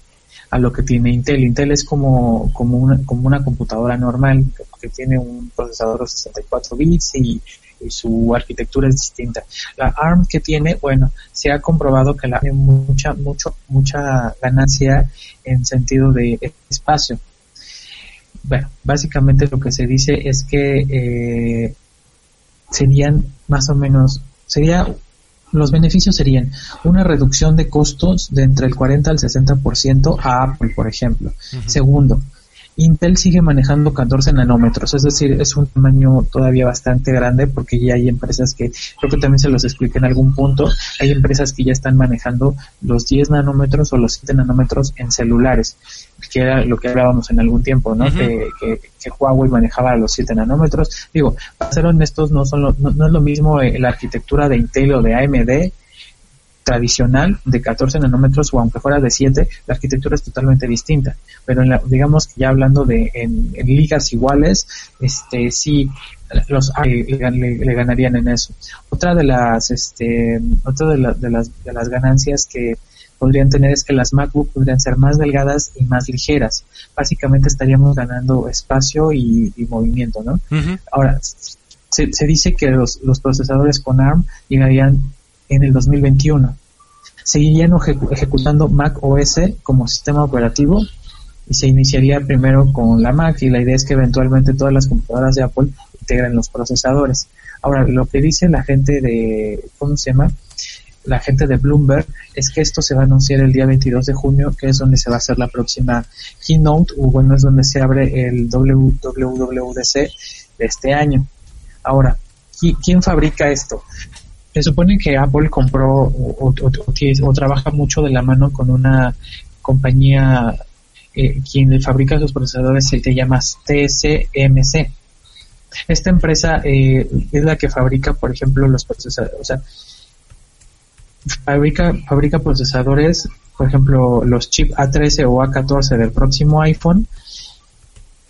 a lo que tiene Intel. Intel es como, como, una, como una computadora normal que tiene un procesador de 64 bits y y su arquitectura es distinta. La ARM que tiene, bueno, se ha comprobado que la tiene mucha, mucho, mucha ganancia en sentido de espacio. Bueno, básicamente lo que se dice es que eh, serían más o menos, sería los beneficios serían una reducción de costos de entre el 40 al 60% a Apple, por ejemplo. Segundo, Intel sigue manejando 14 nanómetros, es decir, es un tamaño todavía bastante grande porque ya hay empresas que, creo que también se los expliqué en algún punto, hay empresas que ya están manejando los 10 nanómetros o los 7 nanómetros en celulares, que era lo que hablábamos en algún tiempo, ¿no? que, Huawei manejaba los 7 nanómetros. Digo, para ser honestos, no, son no, es lo mismo eh, la arquitectura de Intel o de AMD tradicional de 14 nanómetros o aunque fuera de 7, la arquitectura es totalmente distinta. Pero digamos que ya hablando de en, ligas iguales, este sí los le, ganarían en eso. Otra de las este otra de, de, las de las ganancias que podrían tener es que las MacBook podrían ser más delgadas y más ligeras. Básicamente estaríamos ganando espacio y, movimiento, ¿no? Ahora, se, se, dice que los, los procesadores con ARM llegarían en el 2021. Seguirían ejecutando Mac OS como sistema operativo y se iniciaría primero con la Mac y la idea es que eventualmente todas las computadoras de Apple integren los procesadores. Ahora, lo que dice la gente de, ¿cómo se llama? La gente de Bloomberg es que esto se va a anunciar el día 22 de junio, que es donde se va a hacer la próxima keynote, o bueno, es donde se abre el WWDC de este año. Ahora, ¿quién fabrica esto? Se supone que Apple compró o, trabaja mucho de la mano con una compañía eh, quien fabrica sus procesadores se llama TSMC. Esta empresa eh, es la que fabrica, por ejemplo, los procesadores, o sea, fabrica, fabrica procesadores, por ejemplo, los chips A13 o A14 del próximo iPhone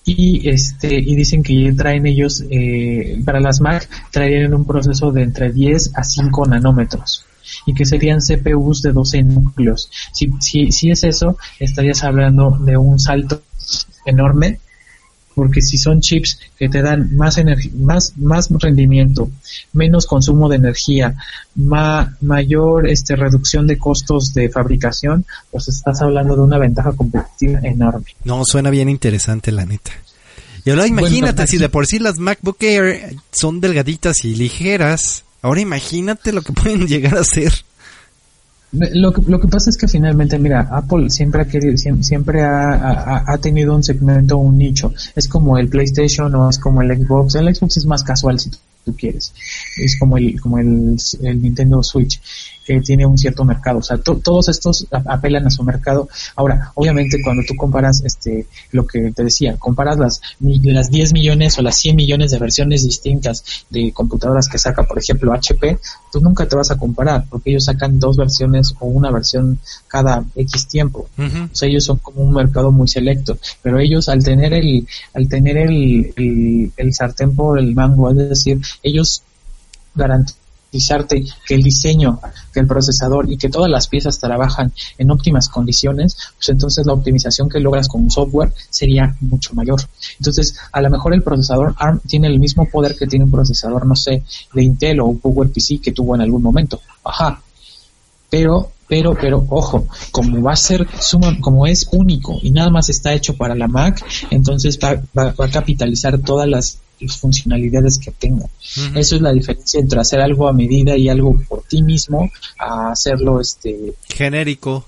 y este y dicen que traen ellos eh, para las Mac traerían un proceso de entre 10 a 5 nanómetros y que serían CPUs de 12 núcleos. Si, si, si es eso, estarías hablando de un salto enorme porque si son chips que te dan más más más rendimiento, menos consumo de energía, mayor este reducción de costos de fabricación, pues estás hablando de una ventaja competitiva enorme. No, suena bien interesante la neta. Y ahora imagínate, si de por sí las MacBook Air son delgaditas y ligeras, ahora imagínate lo que pueden llegar a ser. Lo que, lo que pasa es que finalmente, mira, Apple siempre ha querido, siempre, ha, ha, tenido un segmento, un nicho. Es como el PlayStation o es como el Xbox. El Xbox es más casual si tú quieres. Es como el, como el, el Nintendo Switch que tiene un cierto mercado. O sea, todos estos apelan a su mercado. Ahora, obviamente, cuando tú comparas este, lo que te decía, comparas las, las 10 millones o las 100 millones de versiones distintas de computadoras que saca, por ejemplo, HP, tú nunca te vas a comparar porque ellos sacan dos versiones o una versión cada X tiempo. O sea, ellos son como un mercado muy selecto. Pero ellos, al tener el, al tener el, el, el sartén por el mango, es decir, ellos que el diseño, que el procesador y que todas las piezas trabajan en óptimas condiciones, pues entonces la optimización que logras con un software sería mucho mayor. Entonces, a lo mejor el procesador ARM tiene el mismo poder que tiene un procesador, no sé, de Intel o un PowerPC que tuvo en algún momento. Ajá. Pero pero, pero, ojo, como va a ser, como es único y nada más está hecho para la Mac, entonces va, va a capitalizar todas las funcionalidades que tenga. Eso es la diferencia entre hacer algo a medida y algo por ti mismo a hacerlo este genérico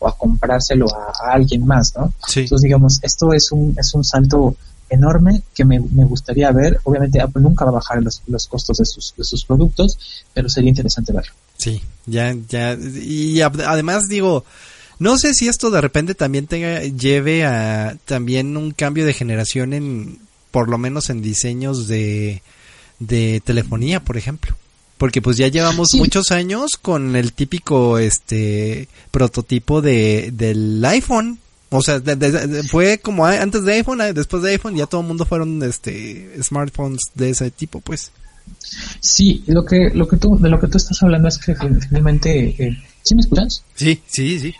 o a comprárselo a, alguien más, ¿no? Entonces digamos, esto es un es un salto enorme que me, gustaría ver. Obviamente Apple nunca va a bajar los, los costos de sus, de sus productos, pero sería interesante verlo. Sí, ya, ya, y además digo, no sé si esto de repente también tenga, lleve a también un cambio de generación en, por lo menos en diseños de, de telefonía, por ejemplo. porque pues ya llevamos muchos años con el típico este prototipo de del iPhone. O sea, fue como antes de iPhone, después de iPhone, ya todo el mundo fueron este smartphones de ese tipo, pues. Sí, lo que lo que tú de lo que tú estás hablando es que finalmente eh, ¿sí me escuchas? Sí, sí, sí.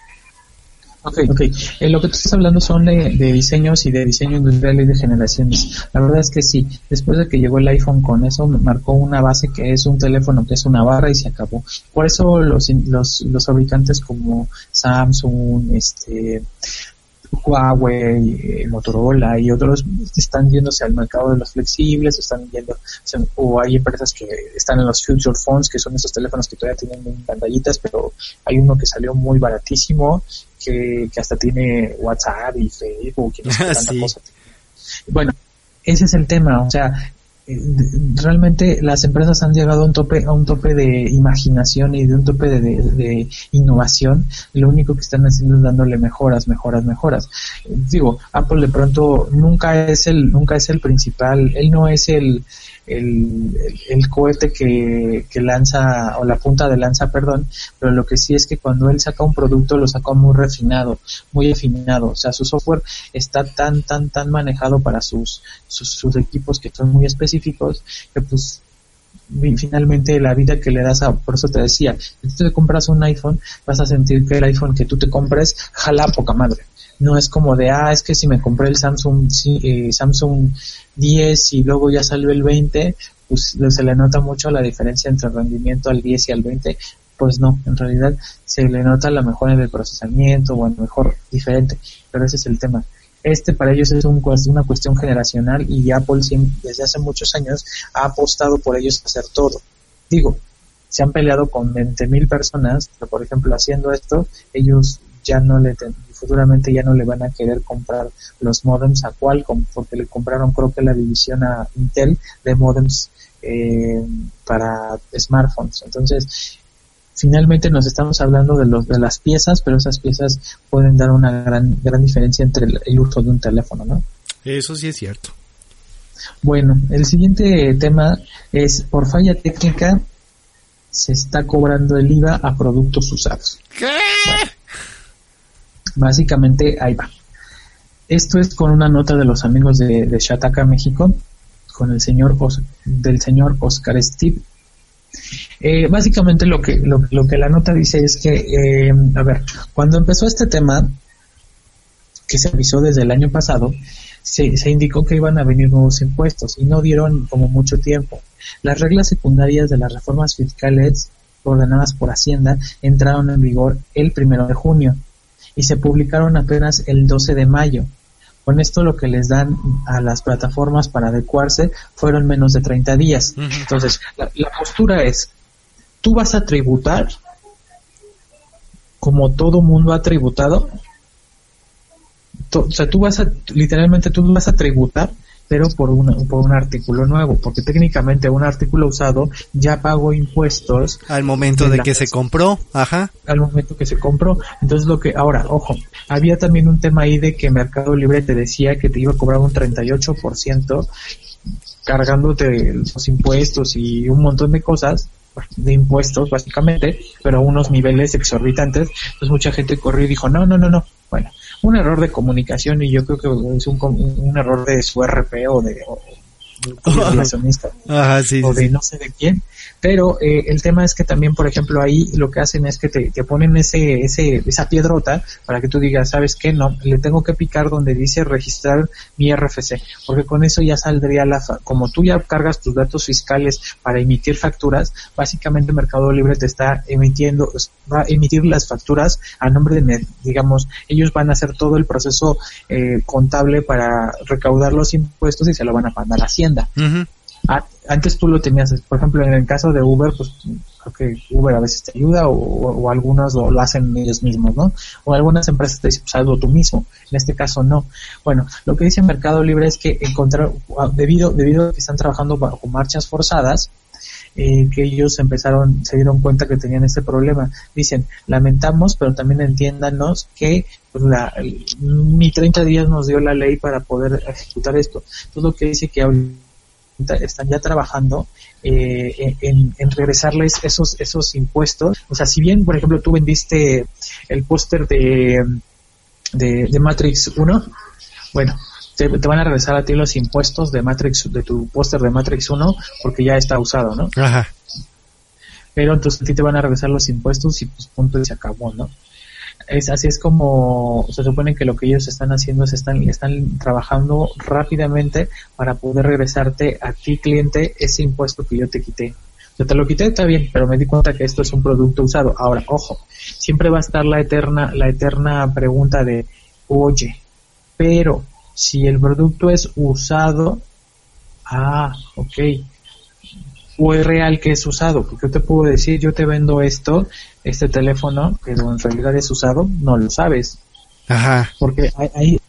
Ok, ok. Eh, lo que tú estás hablando son de, diseños y de diseño industrial y de generaciones. La verdad es que sí, después de que llegó el iPhone con eso, marcó una base que es un teléfono, que es una barra y se acabó. Por eso los, los, los fabricantes como Samsung, este, Huawei, eh, Motorola y otros están yéndose al mercado de los flexibles, están yendo, o hay empresas que están en los future phones, que son esos teléfonos que todavía tienen pantallitas, pero hay uno que salió muy baratísimo, que, hasta tiene WhatsApp y Facebook y no sé Bueno, ese es el tema, o sea, realmente las empresas han llegado a un tope a un tope de imaginación y de un tope de, innovación. Lo único que están haciendo es dándole mejoras mejoras mejoras. Digo Apple de pronto nunca es el nunca es el principal. Él no es el el, cohete que, que, lanza, o la punta de lanza, perdón, pero lo que sí es que cuando él saca un producto lo saca muy refinado, muy afinado, o sea, su software está tan, tan, tan manejado para sus, sus, equipos que son muy específicos, que pues finalmente la vida que le das a, por eso te decía, si tú te compras un iPhone, vas a sentir que el iPhone que tú te compres jala poca madre no es como de, ah, es que si me compré el Samsung, eh, Samsung 10 y luego ya salió el 20, pues se le nota mucho la diferencia entre el rendimiento al 10 y al 20, pues no, en realidad se le nota la mejora en el procesamiento o a lo mejor diferente, pero ese es el tema. Este para ellos es un, una cuestión generacional y Apple desde hace muchos años ha apostado por ellos hacer todo. Digo, se han peleado con 20.000 personas, pero por ejemplo haciendo esto, ellos ya no le futuramente ya no le van a querer comprar los modems a Qualcomm porque le compraron creo que la división a Intel de modems eh, para smartphones entonces finalmente nos estamos hablando de los de las piezas pero esas piezas pueden dar una gran gran diferencia entre el, uso de un teléfono no eso sí es cierto bueno el siguiente tema es por falla técnica se está cobrando el IVA a productos usados. ¿Qué? Básicamente ahí va. Esto es con una nota de los amigos de, de Shataka, México, con el señor del señor Oscar Steve. Eh, básicamente lo que, lo, que la nota dice es que, eh, a ver, cuando empezó este tema, que se avisó desde el año pasado, se, se, indicó que iban a venir nuevos impuestos y no dieron como mucho tiempo. Las reglas secundarias de las reformas fiscales ordenadas por Hacienda entraron en vigor el primero de junio y se publicaron apenas el 12 de mayo. Con esto lo que les dan a las plataformas para adecuarse fueron menos de 30 días. Entonces, la, postura es, tú vas a tributar como todo mundo ha tributado. o sea, tú vas a, literalmente tú vas a tributar pero por, por un artículo nuevo, porque técnicamente un artículo usado ya pagó impuestos. Al momento de, que se compró, ajá. Al momento que se compró. Entonces lo que, ahora, ojo, había también un tema ahí de que Mercado Libre te decía que te iba a cobrar un 38% cargándote los impuestos y un montón de cosas de impuestos básicamente, pero a unos niveles exorbitantes, pues mucha gente corrió y dijo, no, no, no, no, bueno, un error de comunicación y yo creo que es un, un error de su RP o de, o, o de no sé de quién, pero eh, el tema es que también, por ejemplo, ahí lo que hacen es que te, te, ponen ese, ese, esa piedrota para que tú digas, ¿sabes qué? No, le tengo que picar donde dice registrar mi RFC, porque con eso ya saldría la, como tú ya cargas tus datos fiscales para emitir facturas, básicamente Mercado Libre te está emitiendo, va a emitir las facturas a nombre de, digamos, ellos van a hacer todo el proceso eh, contable para recaudar los impuestos y se lo van a mandar a Hacienda antes tú lo tenías, por ejemplo, en el caso de Uber, pues creo que Uber a veces te ayuda o, o, algunos lo, hacen ellos mismos, ¿no? O algunas empresas te dicen, pues hazlo tú mismo. En este caso no. Bueno, lo que dice Mercado Libre es que encontrar, debido, debido a que están trabajando bajo marchas forzadas, eh, que ellos empezaron, se dieron cuenta que tenían este problema. Dicen, lamentamos, pero también entiéndanos que pues, la, ni 30 días nos dio la ley para poder ejecutar esto. Todo lo que dice que están ya trabajando eh, en, regresarles esos esos impuestos. O sea, si bien, por ejemplo, tú vendiste el póster de, de, Matrix 1, bueno, te, te, van a regresar a ti los impuestos de Matrix, de tu póster de Matrix 1, porque ya está usado, ¿no? Ajá. Pero entonces a ti te van a regresar los impuestos y pues punto y se acabó, ¿no? es así es como se supone que lo que ellos están haciendo es están están trabajando rápidamente para poder regresarte a ti cliente ese impuesto que yo te quité. Yo te lo quité está bien, pero me di cuenta que esto es un producto usado. Ahora, ojo, siempre va a estar la eterna la eterna pregunta de, "Oye, pero si el producto es usado, ah, ok, o es real que es usado, porque yo te puedo decir, yo te vendo esto, este teléfono, que en realidad es usado, no lo sabes. Ajá. Porque ahí,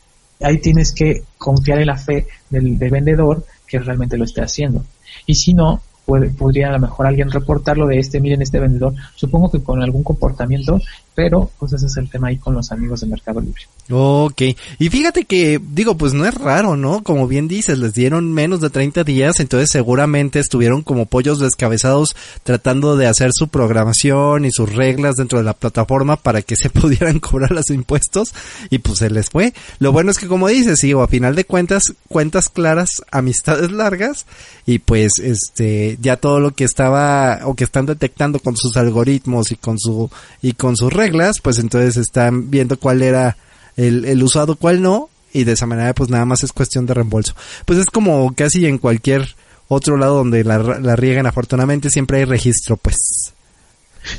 ahí tienes que confiar en la fe del, del vendedor que realmente lo esté haciendo. Y si no, podría a lo mejor alguien reportarlo de este, miren este vendedor, supongo que con algún comportamiento, pero pues ese es el tema ahí con los amigos de Mercado Libre. Ok, y fíjate que, digo, pues no es raro, ¿no? Como bien dices, les dieron menos de 30 días, entonces seguramente estuvieron como pollos descabezados tratando de hacer su programación y sus reglas dentro de la plataforma para que se pudieran cobrar los impuestos y pues se les fue. Lo bueno es que como dices, digo, a final de cuentas, cuentas claras, amistades largas y pues este ya todo lo que estaba o que están detectando con sus algoritmos y con su y con sus reglas, pues entonces están viendo cuál era el, el usado, cuál no, y de esa manera pues nada más es cuestión de reembolso. Pues es como casi en cualquier otro lado donde la, la riegan afortunadamente siempre hay registro pues.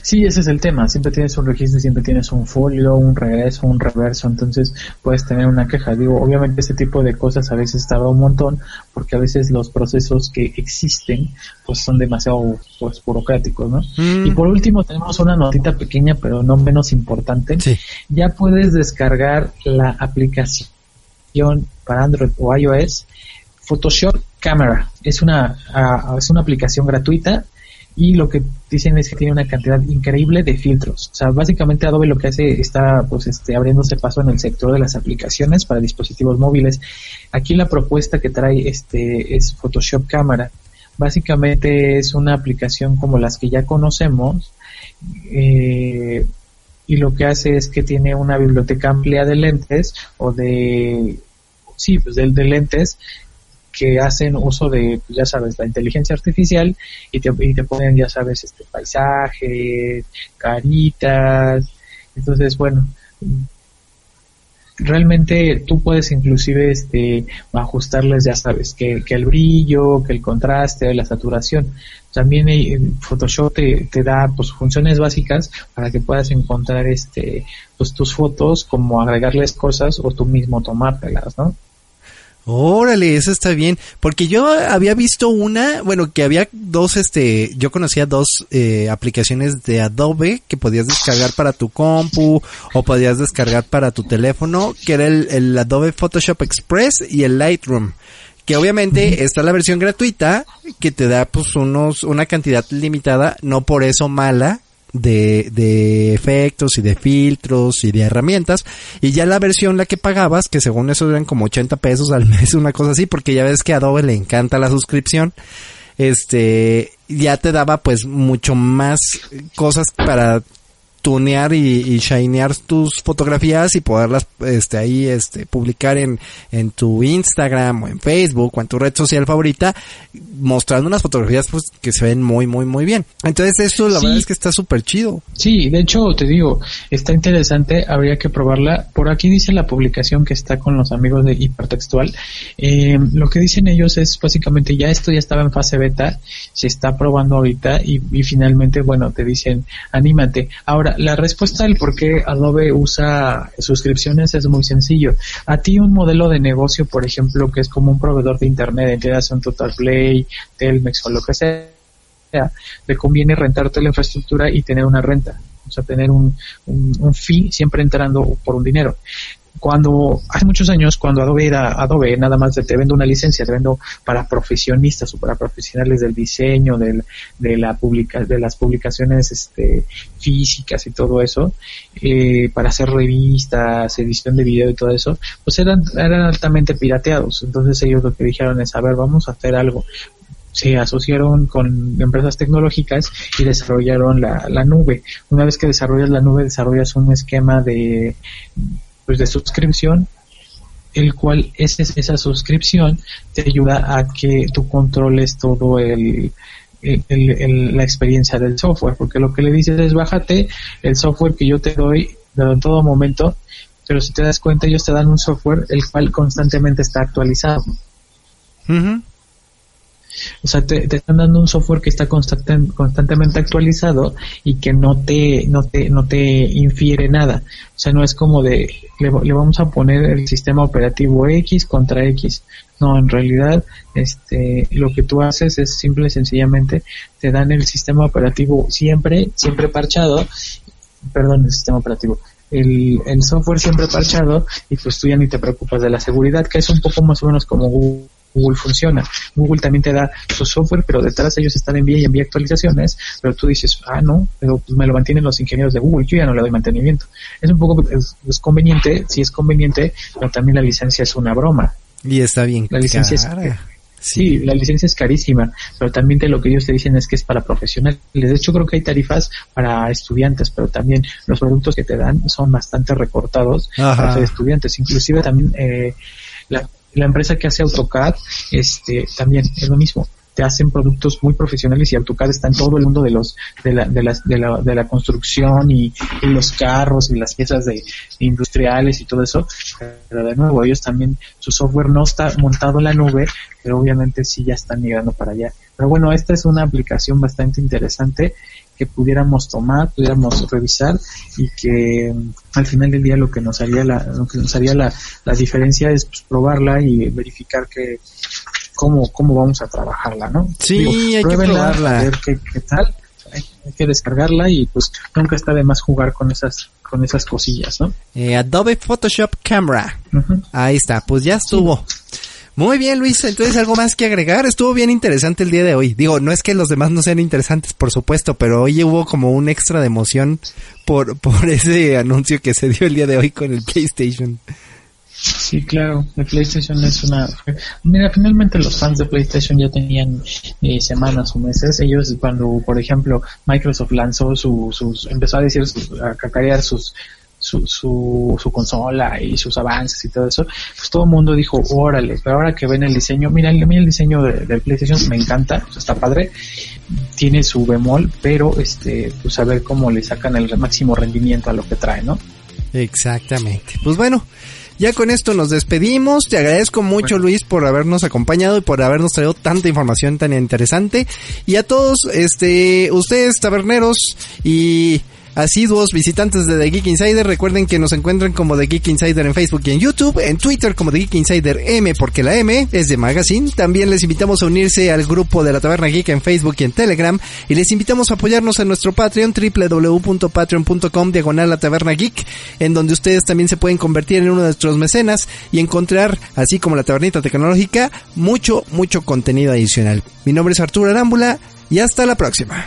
Sí, ese es el tema. Siempre tienes un registro, siempre tienes un folio, un regreso, un reverso. Entonces puedes tener una queja. Digo, obviamente este tipo de cosas a veces tarda un montón porque a veces los procesos que existen pues son demasiado pues burocráticos, ¿no? Mm. Y por último tenemos una notita pequeña pero no menos importante. Ya puedes descargar la aplicación para Android o iOS Photoshop Camera. Es una, uh, es una aplicación gratuita y lo que dicen es que tiene una cantidad increíble de filtros. O sea, básicamente Adobe lo que hace está pues este abriéndose paso en el sector de las aplicaciones para dispositivos móviles. Aquí la propuesta que trae este es Photoshop Cámara. Básicamente es una aplicación como las que ya conocemos eh, y lo que hace es que tiene una biblioteca amplia de lentes o de sí, pues de, de lentes que hacen uso de, pues, ya sabes, la inteligencia artificial y te, y te ponen, ya sabes, este paisajes, caritas. Entonces, bueno, realmente tú puedes inclusive este ajustarles ya sabes que, que el brillo que el contraste la saturación también Photoshop te, te, da pues funciones básicas para que puedas encontrar este pues tus fotos como agregarles cosas o tú mismo tomártelas no Órale, eso está bien. Porque yo había visto una, bueno, que había dos, este, yo conocía dos eh, aplicaciones de Adobe que podías descargar para tu compu o podías descargar para tu teléfono, que era el, el Adobe Photoshop Express y el Lightroom. Que obviamente está la versión gratuita que te da pues unos, una cantidad limitada, no por eso mala, de, de efectos y de filtros y de herramientas. Y ya la versión la que pagabas, que según eso eran como 80 pesos al mes, una cosa así, porque ya ves que a Adobe le encanta la suscripción. Este, ya te daba pues mucho más cosas para tunear y, y, shinear tus fotografías y poderlas este ahí este publicar en en tu Instagram o en Facebook o en tu red social favorita mostrando unas fotografías pues que se ven muy muy muy bien. Entonces eso la verdad es que está súper chido. Sí de hecho te digo está interesante habría que probarla. Por aquí dice la publicación que está con los amigos de hipertextual. Eh, lo que dicen ellos es básicamente ya esto ya estaba en fase beta se está probando ahorita y, y finalmente bueno te dicen anímate. Ahora la respuesta del por qué Adobe usa suscripciones es muy sencillo. A ti un modelo de negocio, por ejemplo, que es como un proveedor de internet, hace un Total Play, Telmex o lo que sea, te conviene rentarte la infraestructura y tener una renta. O sea, tener un, un, un fee siempre entrando por un dinero cuando hace muchos años, cuando Adobe era Adobe, nada más te vendo una licencia, te vendo para profesionistas o para profesionales del diseño, del, de la publica, de las publicaciones este, físicas y todo eso, eh, para hacer revistas, edición de video y todo eso, pues eran, eran altamente pirateados. Entonces ellos lo que dijeron es, a ver, vamos a hacer algo se asociaron con empresas tecnológicas y desarrollaron la, la nube. Una vez que desarrollas la nube, desarrollas un esquema de, pues de suscripción el cual es, esa suscripción te ayuda a que tú controles todo el, la experiencia del software, porque lo que le dices es bájate el software que yo te doy en todo momento, pero si te das cuenta ellos te dan un software el cual constantemente está actualizado. O sea, te, están dando un software que está constantemente actualizado y que no te, no te, no te infiere nada. O sea, no es como de, le, vamos a poner el sistema operativo X contra X. No, en realidad, este, lo que tú haces es simple y sencillamente te dan el sistema operativo siempre, siempre parchado, perdón, el sistema operativo, el, el software siempre parchado y pues tú ya ni te preocupas de la seguridad, que es un poco más o menos como Google Google funciona. Google también te da su software, pero detrás de ellos están envía y envía actualizaciones, pero tú dices, ah, no, pero pues me lo mantienen los ingenieros de Google, yo ya no le doy mantenimiento. Es un poco, es, conveniente, sí es conveniente, pero también la licencia es una broma. Y está bien. La licencia es, Sí, la licencia es carísima, pero también de lo que ellos te dicen es que es para profesionales. De hecho, creo que hay tarifas para estudiantes, pero también los productos que te dan son bastante recortados para estudiantes. Inclusive también eh, la, la empresa que hace AutoCAD, este, también es lo mismo. Hacen productos muy profesionales y AutoCAD está en todo el mundo de los, de la, de las, de la, de la construcción y, los carros y las piezas de, industriales y todo eso. Pero de nuevo, ellos también, su software no está montado en la nube, pero obviamente sí ya están migrando para allá. Pero bueno, esta es una aplicación bastante interesante que pudiéramos tomar, pudiéramos revisar y que mm, al final del día lo que nos haría la, lo que nos haría la, la diferencia es pues, probarla y verificar que cómo, cómo vamos a trabajarla, ¿no? Sí, hay que probarla. A ver qué, qué tal. Hay, que descargarla y pues nunca está de más jugar con esas con esas cosillas, ¿no? Eh, Adobe Photoshop Camera. Ahí está, pues ya estuvo. Muy bien, Luis. Entonces, ¿algo más que agregar? Estuvo bien interesante el día de hoy. Digo, no es que los demás no sean interesantes, por supuesto, pero hoy hubo como un extra de emoción por, por ese anuncio que se dio el día de hoy con el PlayStation. Sí, claro, el PlayStation es una... Mira, finalmente los fans de PlayStation ya tenían eh, semanas o meses. Ellos cuando, por ejemplo, Microsoft lanzó su, sus... empezó a decir, a cacarear sus su, su, su consola y sus avances y todo eso, pues todo el mundo dijo, órale, pero ahora que ven el diseño, mira, mira el diseño del PlayStation me encanta, está padre, tiene su bemol, pero este, pues a ver cómo le sacan el máximo rendimiento a lo que trae, ¿no? Exactamente. Pues bueno, ya con esto nos despedimos. Te agradezco mucho Luis por habernos acompañado y por habernos traído tanta información tan interesante. Y a todos, este, ustedes taberneros y asiduos visitantes de The Geek Insider, recuerden que nos encuentran como The Geek Insider en Facebook y en YouTube, en Twitter como The Geek Insider M, porque la M es de Magazine. También les invitamos a unirse al grupo de la Taberna Geek en Facebook y en Telegram. Y les invitamos a apoyarnos en nuestro Patreon, www.patreon.com, diagonal la Taberna Geek, en donde ustedes también se pueden convertir en uno de nuestros mecenas y encontrar, así como la Tabernita Tecnológica, mucho, mucho contenido adicional. Mi nombre es Arturo Arámbula y hasta la próxima.